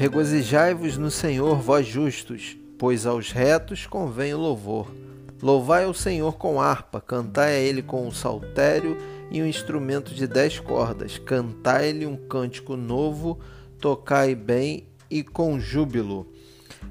Regozijai-vos no Senhor, vós justos, pois aos retos convém o louvor. Louvai ao Senhor com harpa, cantai a ele com um saltério e um instrumento de dez cordas, cantai-lhe um cântico novo, tocai bem e com júbilo.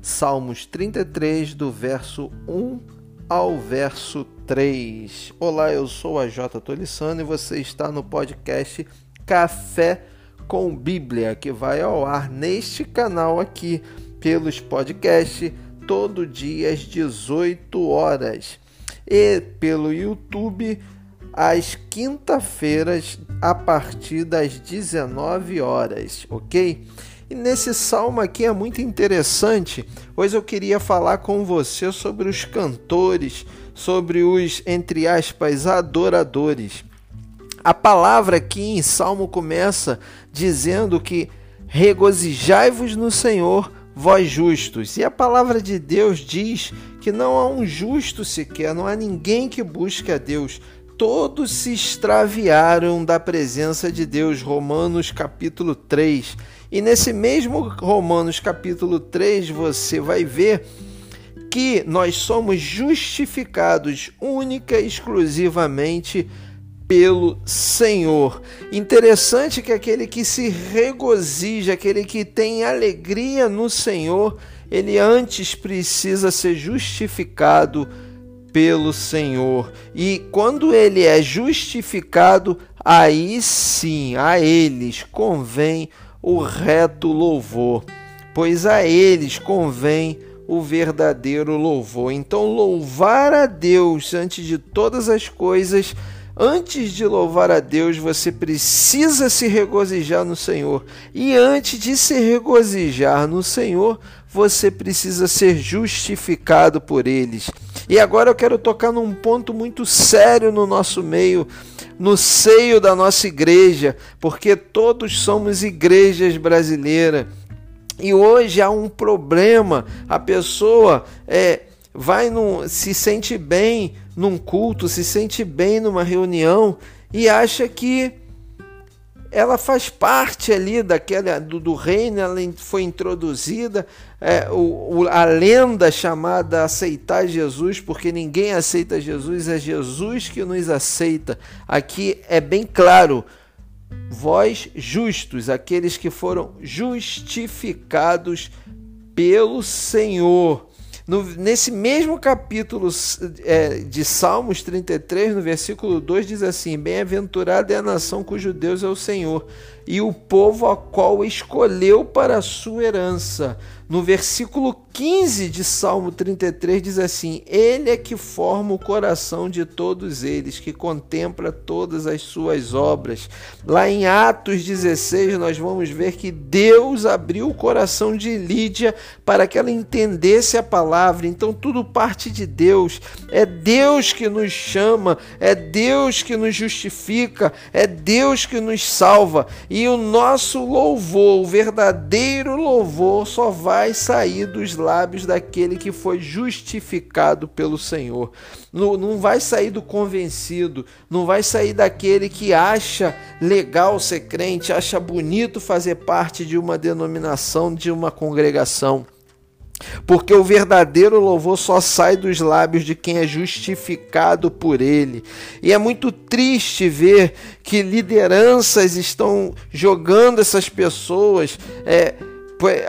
Salmos 33, do verso 1 ao verso 3. Olá, eu sou a J. Tolissano e você está no podcast Café com Bíblia, que vai ao ar neste canal aqui, pelos podcasts todo dia às 18 horas e pelo YouTube às quinta-feiras a partir das 19 horas, ok? E nesse salmo aqui é muito interessante, pois eu queria falar com você sobre os cantores, sobre os, entre aspas, adoradores. A palavra aqui em salmo começa dizendo que regozijai-vos no Senhor vós justos. E a palavra de Deus diz que não há um justo sequer, não há ninguém que busque a Deus. Todos se extraviaram da presença de Deus. Romanos capítulo 3. E nesse mesmo Romanos capítulo 3 você vai ver que nós somos justificados única e exclusivamente pelo Senhor. Interessante que aquele que se regozija, aquele que tem alegria no Senhor, ele antes precisa ser justificado pelo Senhor. E quando ele é justificado, aí sim a eles convém o reto louvor, pois a eles convém o verdadeiro louvor. Então, louvar a Deus antes de todas as coisas Antes de louvar a Deus, você precisa se regozijar no Senhor. E antes de se regozijar no Senhor, você precisa ser justificado por eles. E agora eu quero tocar num ponto muito sério no nosso meio, no seio da nossa igreja, porque todos somos igrejas brasileiras. E hoje há um problema, a pessoa é vai num, se sente bem num culto, se sente bem numa reunião e acha que ela faz parte ali daquela do, do reino, ela foi introduzida, é, o, o, a lenda chamada aceitar Jesus, porque ninguém aceita Jesus, é Jesus que nos aceita. Aqui é bem claro, vós justos, aqueles que foram justificados pelo Senhor. No, nesse mesmo capítulo é, de Salmos 33, no versículo 2, diz assim: Bem-aventurada é a nação cujo Deus é o Senhor, e o povo a qual escolheu para a sua herança. No versículo 15 de Salmo 33 diz assim: Ele é que forma o coração de todos eles, que contempla todas as suas obras. Lá em Atos 16, nós vamos ver que Deus abriu o coração de Lídia para que ela entendesse a palavra. Então, tudo parte de Deus. É Deus que nos chama, é Deus que nos justifica, é Deus que nos salva. E o nosso louvor, o verdadeiro louvor, só vai sair dos lábios daquele que foi justificado pelo Senhor. Não vai sair do convencido, não vai sair daquele que acha legal ser crente, acha bonito fazer parte de uma denominação, de uma congregação. Porque o verdadeiro louvor só sai dos lábios de quem é justificado por ele. E é muito triste ver que lideranças estão jogando essas pessoas. É,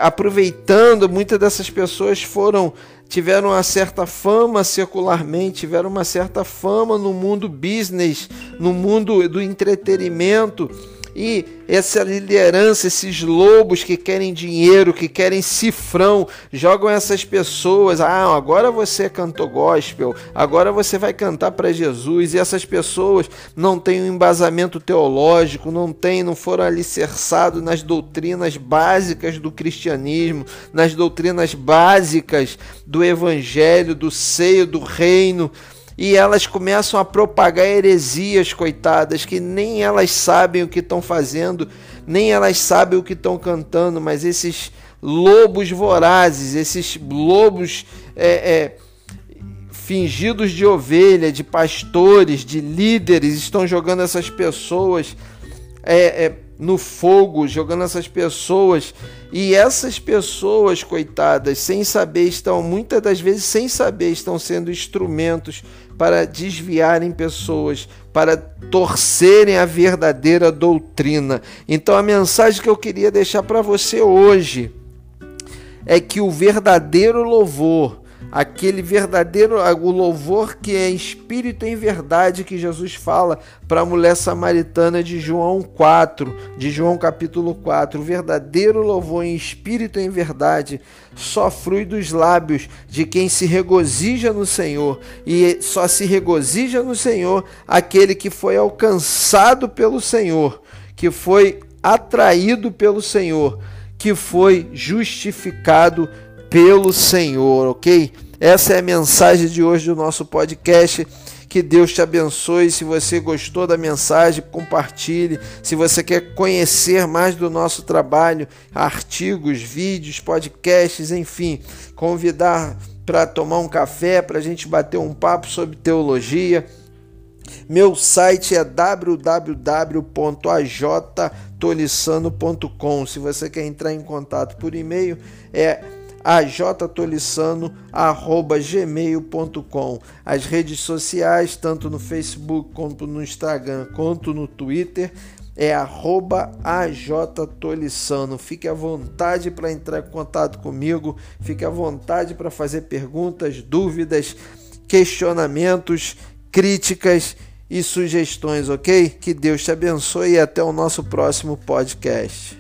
aproveitando, muitas dessas pessoas foram tiveram uma certa fama secularmente, tiveram uma certa fama no mundo business, no mundo do entretenimento e essa liderança, esses lobos que querem dinheiro, que querem cifrão, jogam essas pessoas. Ah, agora você cantou gospel, agora você vai cantar para Jesus. E essas pessoas não têm um embasamento teológico, não têm, não foram alicerçados nas doutrinas básicas do cristianismo, nas doutrinas básicas do evangelho, do seio do reino e elas começam a propagar heresias, coitadas, que nem elas sabem o que estão fazendo, nem elas sabem o que estão cantando, mas esses lobos vorazes, esses lobos é, é, fingidos de ovelha, de pastores, de líderes, estão jogando essas pessoas é, é no fogo, jogando essas pessoas. E essas pessoas, coitadas, sem saber, estão muitas das vezes sem saber, estão sendo instrumentos para desviarem pessoas, para torcerem a verdadeira doutrina. Então a mensagem que eu queria deixar para você hoje é que o verdadeiro louvor aquele verdadeiro o louvor que é espírito em verdade que Jesus fala para a mulher samaritana de João 4, de João capítulo 4, o verdadeiro louvor em espírito em verdade só flui dos lábios de quem se regozija no Senhor. E só se regozija no Senhor aquele que foi alcançado pelo Senhor, que foi atraído pelo Senhor, que foi justificado pelo Senhor, ok? Essa é a mensagem de hoje do nosso podcast. Que Deus te abençoe. Se você gostou da mensagem, compartilhe. Se você quer conhecer mais do nosso trabalho, artigos, vídeos, podcasts, enfim, convidar para tomar um café, para a gente bater um papo sobre teologia. Meu site é www.ajtolissano.com. Se você quer entrar em contato por e-mail, é ajtolissano@gmail.com. As redes sociais, tanto no Facebook quanto no Instagram, quanto no Twitter, é arroba ajtolissano. Fique à vontade para entrar em contato comigo, fique à vontade para fazer perguntas, dúvidas, questionamentos, críticas e sugestões, ok? Que Deus te abençoe e até o nosso próximo podcast.